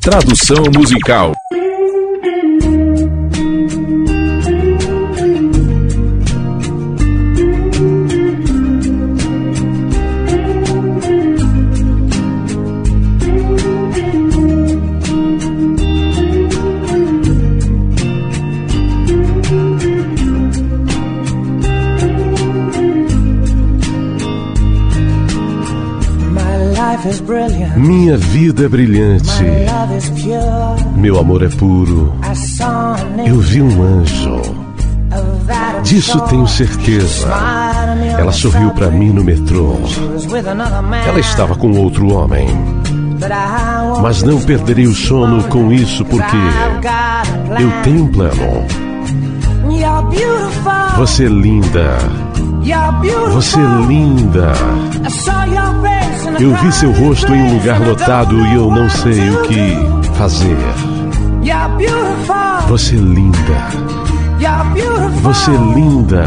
Tradução musical. Minha vida é brilhante. Meu amor é puro. Eu vi um anjo. Disso tenho certeza. Ela sorriu para mim no metrô. Ela estava com outro homem. Mas não perderei o sono com isso porque eu tenho um plano. Você é linda. Você é linda. Eu vi seu rosto em um lugar lotado e eu não sei o que fazer. Você é linda. Você é linda.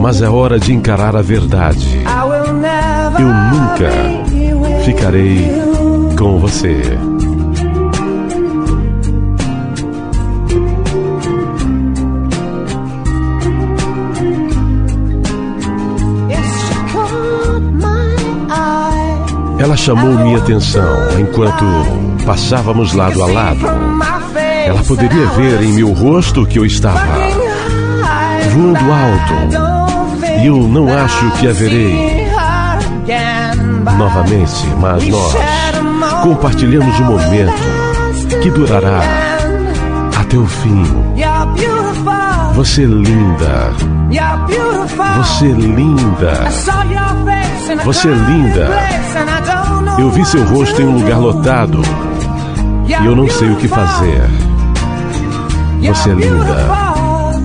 Mas é hora de encarar a verdade. Eu nunca ficarei com você. Ela chamou minha atenção enquanto passávamos lado a lado. Ela poderia ver em meu rosto que eu estava voando alto. E eu não acho que a verei novamente, mas nós compartilhamos um momento que durará até o fim. Você é linda. Você é linda. Você é linda. Eu vi seu rosto em um lugar lotado e eu não sei o que fazer. Você é linda.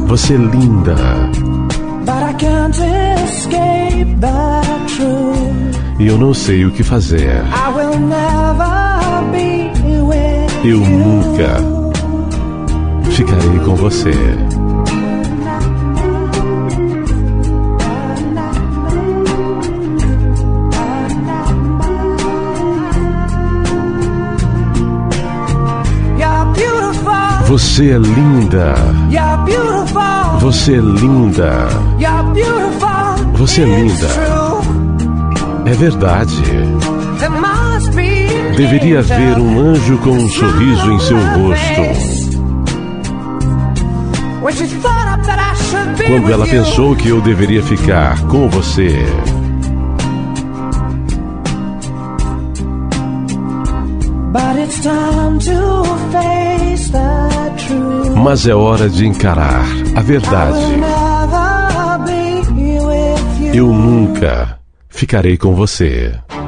Você é linda. E eu não sei o que fazer. Eu nunca você. Você é linda. Você é linda. Você é linda. É verdade. Deveria haver um anjo com um sorriso em seu rosto. Quando ela pensou que eu deveria ficar com você. Mas é hora de encarar a verdade. Eu nunca ficarei com você.